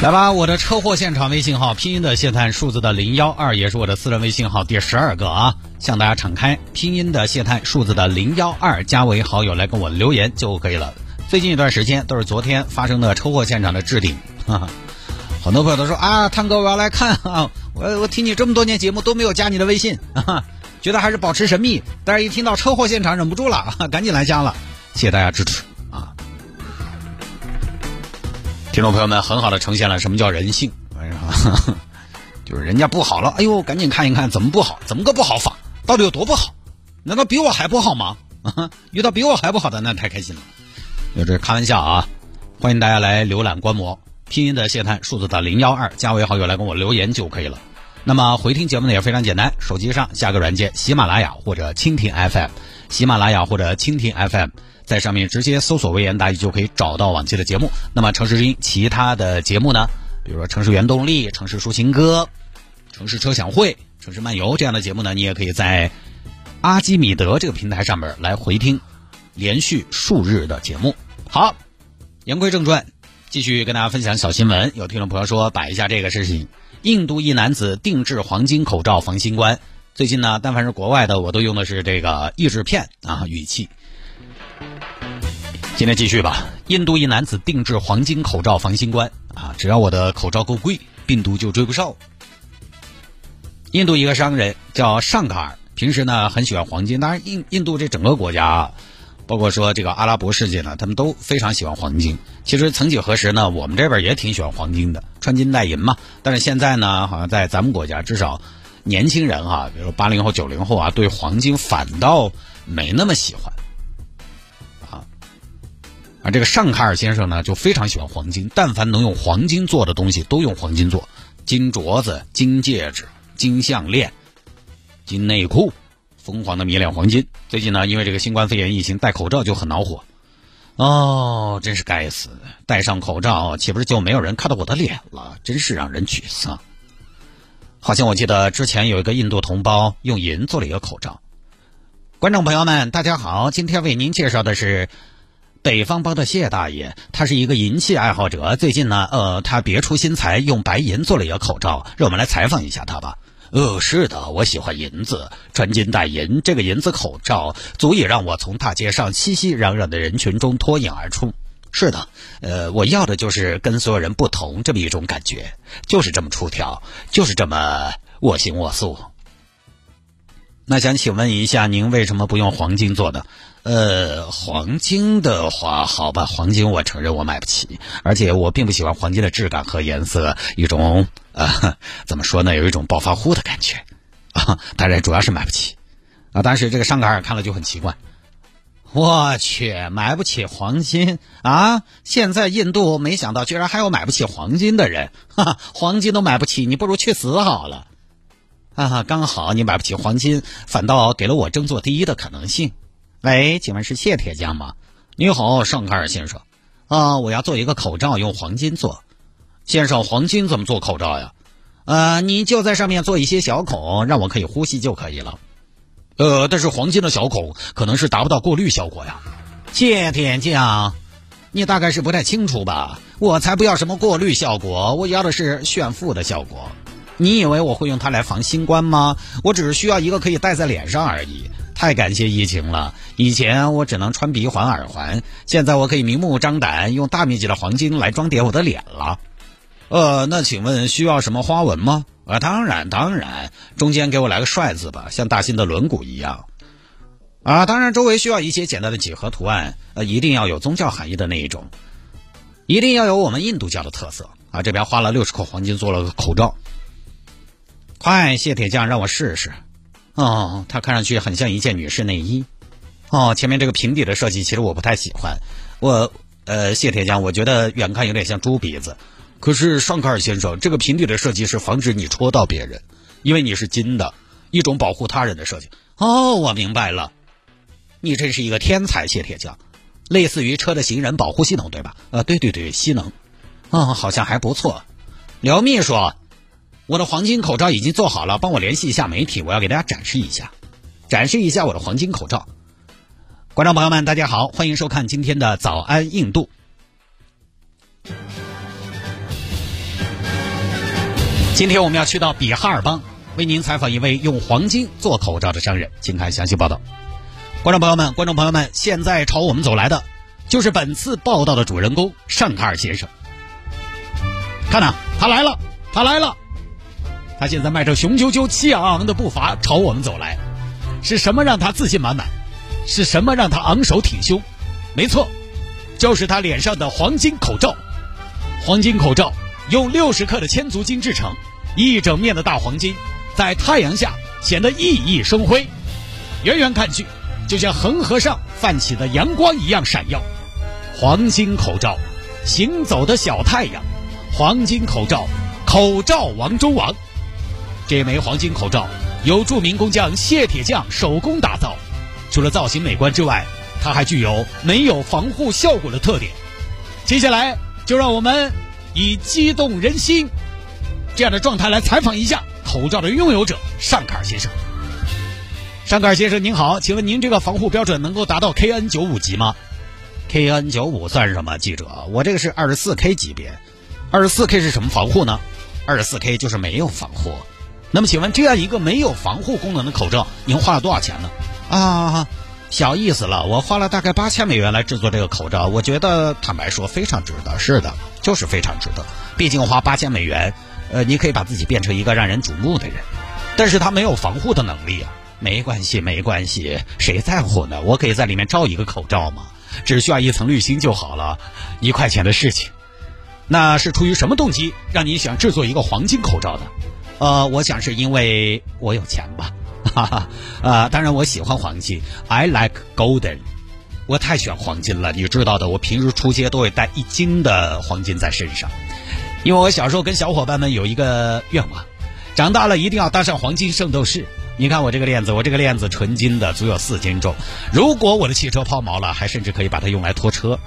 来吧，我的车祸现场微信号，拼音的谢探，数字的零幺二，也是我的私人微信号第十二个啊，向大家敞开，拼音的谢探，数字的零幺二，加为好友来跟我留言就可以了。最近一段时间都是昨天发生的车祸现场的置顶，哈哈，很多朋友都说啊，探哥我要来看啊，我我听你这么多年节目都没有加你的微信，啊，觉得还是保持神秘，但是一听到车祸现场忍不住了，啊，赶紧来加了，谢谢大家支持。听众朋友们，很好的呈现了什么叫人性，就是人家不好了，哎呦，赶紧看一看怎么不好，怎么个不好法，到底有多不好？难道比我还不好吗？遇到比我还不好的，那太开心了。就这开玩笑啊！欢迎大家来浏览观摩，拼音的谢探，数字的零幺二，加为好友来跟我留言就可以了。那么回听节目呢也非常简单，手机上下个软件，喜马拉雅或者蜻蜓 FM，喜马拉雅或者蜻蜓 FM。在上面直接搜索“微言大义”就可以找到往期的节目。那么城市之音其他的节目呢？比如说《城市原动力》《城市抒情歌》《城市车享会》《城市漫游》这样的节目呢，你也可以在阿基米德这个平台上面来回听连续数日的节目。好，言归正传，继续跟大家分享小新闻。有听众朋友说摆一下这个事情：印度一男子定制黄金口罩防新冠。最近呢，但凡是国外的，我都用的是这个译制片啊语气。今天继续吧。印度一男子定制黄金口罩防新冠啊，只要我的口罩够贵，病毒就追不上。印度一个商人叫尚卡尔，平时呢很喜欢黄金。当然，印印度这整个国家啊，包括说这个阿拉伯世界呢，他们都非常喜欢黄金。其实曾几何时呢，我们这边也挺喜欢黄金的，穿金戴银嘛。但是现在呢，好像在咱们国家，至少年轻人哈，比如八零后、九零后啊，对黄金反倒没那么喜欢。这个尚卡尔先生呢，就非常喜欢黄金，但凡能用黄金做的东西，都用黄金做，金镯子、金戒指、金项链、金内裤，疯狂的迷恋黄金。最近呢，因为这个新冠肺炎疫情，戴口罩就很恼火。哦，真是该死！戴上口罩，岂不是就没有人看到我的脸了？真是让人沮丧。好像我记得之前有一个印度同胞用银做了一个口罩。观众朋友们，大家好，今天为您介绍的是。北方帮的谢大爷，他是一个银器爱好者。最近呢，呃，他别出心裁，用白银做了一个口罩，让我们来采访一下他吧。呃，是的，我喜欢银子，穿金戴银，这个银子口罩足以让我从大街上熙熙攘攘的人群中脱颖而出。是的，呃，我要的就是跟所有人不同这么一种感觉，就是这么出挑，就是这么我行我素。那想请问一下，您为什么不用黄金做的？呃，黄金的话，好吧，黄金我承认我买不起，而且我并不喜欢黄金的质感和颜色，一种呃，怎么说呢，有一种暴发户的感觉啊。当然主要是买不起啊。但是这个上卡尔看了就很奇怪，我去，买不起黄金啊！现在印度没想到居然还有买不起黄金的人，哈哈，黄金都买不起，你不如去死好了。哈哈，刚好你买不起黄金，反倒给了我争做第一的可能性。喂，请问是谢铁匠吗？你好，尚卡尔先生。啊，我要做一个口罩，用黄金做。先生，黄金怎么做口罩呀？呃，你就在上面做一些小孔，让我可以呼吸就可以了。呃，但是黄金的小孔可能是达不到过滤效果呀。谢铁匠，你大概是不太清楚吧？我才不要什么过滤效果，我要的是炫富的效果。你以为我会用它来防新冠吗？我只是需要一个可以戴在脸上而已。太感谢疫情了，以前我只能穿鼻环、耳环，现在我可以明目张胆用大面积的黄金来装点我的脸了。呃，那请问需要什么花纹吗？啊，当然当然，中间给我来个帅字吧，像大新的轮毂一样。啊，当然周围需要一些简单的几何图案，呃，一定要有宗教含义的那一种，一定要有我们印度教的特色。啊，这边花了六十克黄金做了个口罩。快，谢铁匠，让我试试。哦，它看上去很像一件女士内衣。哦，前面这个平底的设计其实我不太喜欢。我，呃，谢铁匠，我觉得远看有点像猪鼻子。可是尚卡尔先生，这个平底的设计是防止你戳到别人，因为你是金的，一种保护他人的设计。哦，我明白了，你真是一个天才谢铁匠，类似于车的行人保护系统对吧？呃，对对对，吸能，啊，好像还不错。刘秘书，我的黄金口罩已经做好了，帮我联系一下媒体，我要给大家展示一下，展示一下我的黄金口罩。观众朋友们，大家好，欢迎收看今天的早安印度。今天我们要去到比哈尔邦，为您采访一位用黄金做口罩的商人，请看详细报道。观众朋友们，观众朋友们，现在朝我们走来的，就是本次报道的主人公尚卡尔先生。看呐，他来了，他来了，他现在迈着雄赳赳、气昂昂的步伐朝我们走来，是什么让他自信满满？是什么让他昂首挺胸？没错，就是他脸上的黄金口罩。黄金口罩用六十克的千足金制成。一整面的大黄金，在太阳下显得熠熠生辉，远远看去，就像恒河上泛起的阳光一样闪耀。黄金口罩，行走的小太阳。黄金口罩，口罩王中王。这枚黄金口罩由著名工匠谢铁匠手工打造，除了造型美观之外，它还具有没有防护效果的特点。接下来，就让我们以激动人心。这样的状态来采访一下口罩的拥有者尚卡尔先生。尚卡尔先生您好，请问您这个防护标准能够达到 KN 九五级吗？KN 九五算什么？记者，我这个是二十四 K 级别。二十四 K 是什么防护呢？二十四 K 就是没有防护。那么请问这样一个没有防护功能的口罩，您花了多少钱呢？啊，小意思了，我花了大概八千美元来制作这个口罩，我觉得坦白说非常值得。是的，就是非常值得。毕竟花八千美元。呃，你可以把自己变成一个让人瞩目的人，但是他没有防护的能力啊。没关系，没关系，谁在乎呢？我可以在里面罩一个口罩嘛，只需要一层滤芯就好了，一块钱的事情。那是出于什么动机让你想制作一个黄金口罩的？呃，我想是因为我有钱吧。哈哈，呃，当然我喜欢黄金，I like golden，我太喜欢黄金了，你知道的，我平时出街都会带一斤的黄金在身上。因为我小时候跟小伙伴们有一个愿望，长大了一定要当上黄金圣斗士。你看我这个链子，我这个链子纯金的，足有四斤重。如果我的汽车抛锚了，还甚至可以把它用来拖车，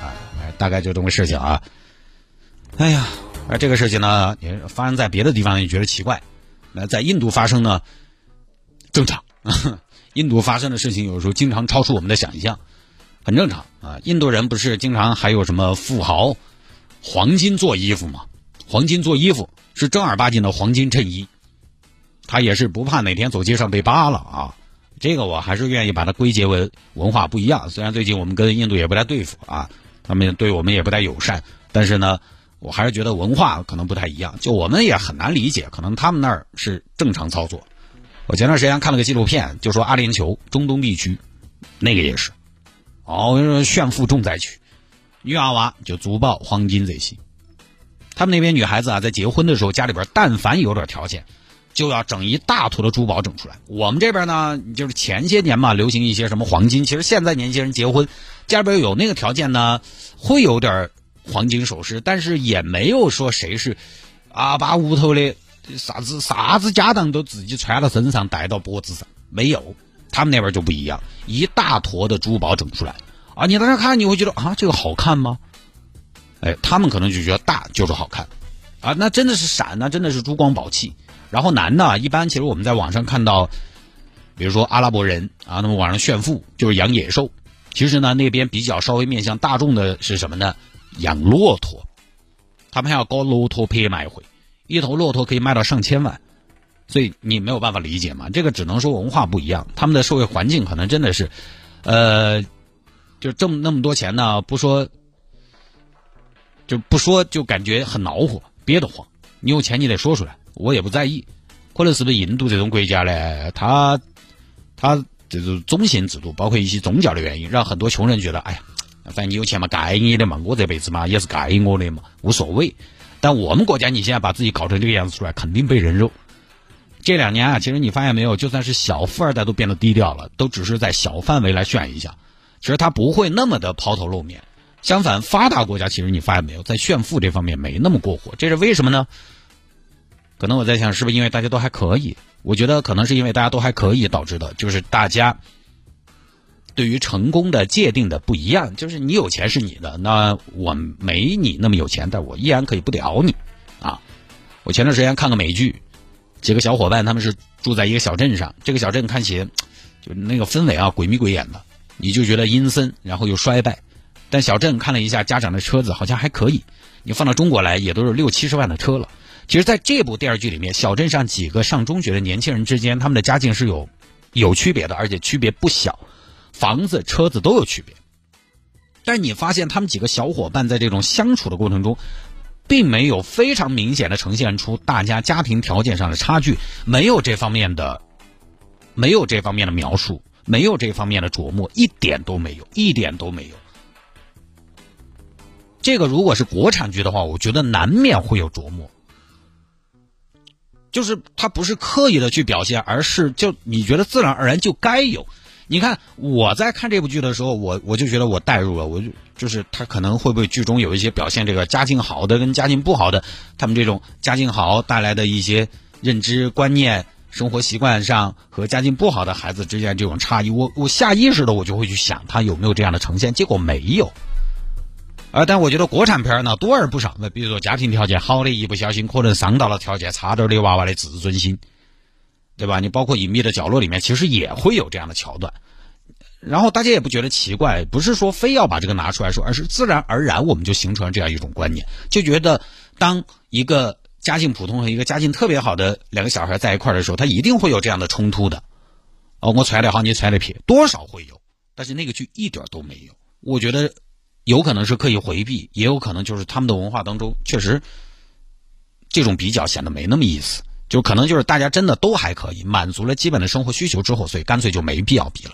啊，大概就这么个事情啊。哎呀，而这个事情呢，也发生在别的地方，也觉得奇怪。那在印度发生呢，正常。印度发生的事情有时候经常超出我们的想象，很正常啊。印度人不是经常还有什么富豪？黄金做衣服嘛，黄金做衣服是正儿八经的黄金衬衣，他也是不怕哪天走街上被扒了啊。这个我还是愿意把它归结为文化不一样。虽然最近我们跟印度也不太对付啊，他们对我们也不太友善，但是呢，我还是觉得文化可能不太一样。就我们也很难理解，可能他们那儿是正常操作。我前段时间看了个纪录片，就说阿联酋中东地区那个也是，哦，炫富重灾区。女娃娃就珠宝、黄金这些，他们那边女孩子啊，在结婚的时候，家里边但凡有点条件，就要整一大坨的珠宝整出来。我们这边呢，就是前些年嘛，流行一些什么黄金。其实现在年轻人结婚，家里边有那个条件呢，会有点黄金首饰，但是也没有说谁是啊，把屋头的啥子啥子家当都自己穿到身上，戴到脖子上，没有。他们那边就不一样，一大坨的珠宝整出来。啊，你在那看，你会觉得啊，这个好看吗？哎，他们可能就觉得大就是好看，啊，那真的是闪，那真的是珠光宝气。然后男的，一般其实我们在网上看到，比如说阿拉伯人啊，那么网上炫富就是养野兽。其实呢，那边比较稍微面向大众的是什么呢？养骆驼，他们还要搞骆驼拍卖会，一头骆驼可以卖到上千万，所以你没有办法理解嘛。这个只能说文化不一样，他们的社会环境可能真的是，呃。就这么那么多钱呢？不说，就不说，就感觉很恼火，憋得慌。你有钱，你得说出来，我也不在意。可能是不是印度这种国家呢？他他这种种姓制度，包括一些宗教的原因，让很多穷人觉得，哎呀，反正你有钱嘛，该你的嘛，我这辈子嘛也是该我的嘛，无所谓。但我们国家，你现在把自己搞成这个样子出来，肯定被人肉。这两年啊，其实你发现没有，就算是小富二代都变得低调了，都只是在小范围来炫一下。其实他不会那么的抛头露面，相反，发达国家其实你发现没有，在炫富这方面没那么过火，这是为什么呢？可能我在想，是不是因为大家都还可以？我觉得可能是因为大家都还可以导致的，就是大家对于成功的界定的不一样。就是你有钱是你的，那我没你那么有钱，但我依然可以不屌你啊！我前段时间看个美剧，几个小伙伴他们是住在一个小镇上，这个小镇看起就那个氛围啊，鬼迷鬼眼的，你就觉得阴森，然后又衰败。但小镇看了一下家长的车子，好像还可以。你放到中国来，也都是六七十万的车了。其实，在这部电视剧里面，小镇上几个上中学的年轻人之间，他们的家境是有有区别的，而且区别不小，房子、车子都有区别。但你发现，他们几个小伙伴在这种相处的过程中，并没有非常明显的呈现出大家家庭条件上的差距，没有这方面的，没有这方面的描述，没有这方面的琢磨，一点都没有，一点都没有。这个如果是国产剧的话，我觉得难免会有琢磨。就是他不是刻意的去表现，而是就你觉得自然而然就该有。你看我在看这部剧的时候，我我就觉得我代入了，我就就是他可能会不会剧中有一些表现这个家境好的跟家境不好的，他们这种家境好带来的一些认知观念、生活习惯上和家境不好的孩子之间这种差异，我我下意识的我就会去想他有没有这样的呈现，结果没有。啊，但我觉得国产片呢多而不少。那比如说家庭条件好的，一不小心可能伤到了条件差点的娃娃的自尊心，对吧？你包括隐秘的角落里面，其实也会有这样的桥段。然后大家也不觉得奇怪，不是说非要把这个拿出来说，而是自然而然我们就形成了这样一种观念，就觉得当一个家境普通和一个家境特别好的两个小孩在一块的时候，他一定会有这样的冲突的。哦，我揣的好，你揣的撇，多少会有。但是那个剧一点都没有，我觉得。有可能是刻意回避，也有可能就是他们的文化当中确实这种比较显得没那么意思，就可能就是大家真的都还可以满足了基本的生活需求之后，所以干脆就没必要比了。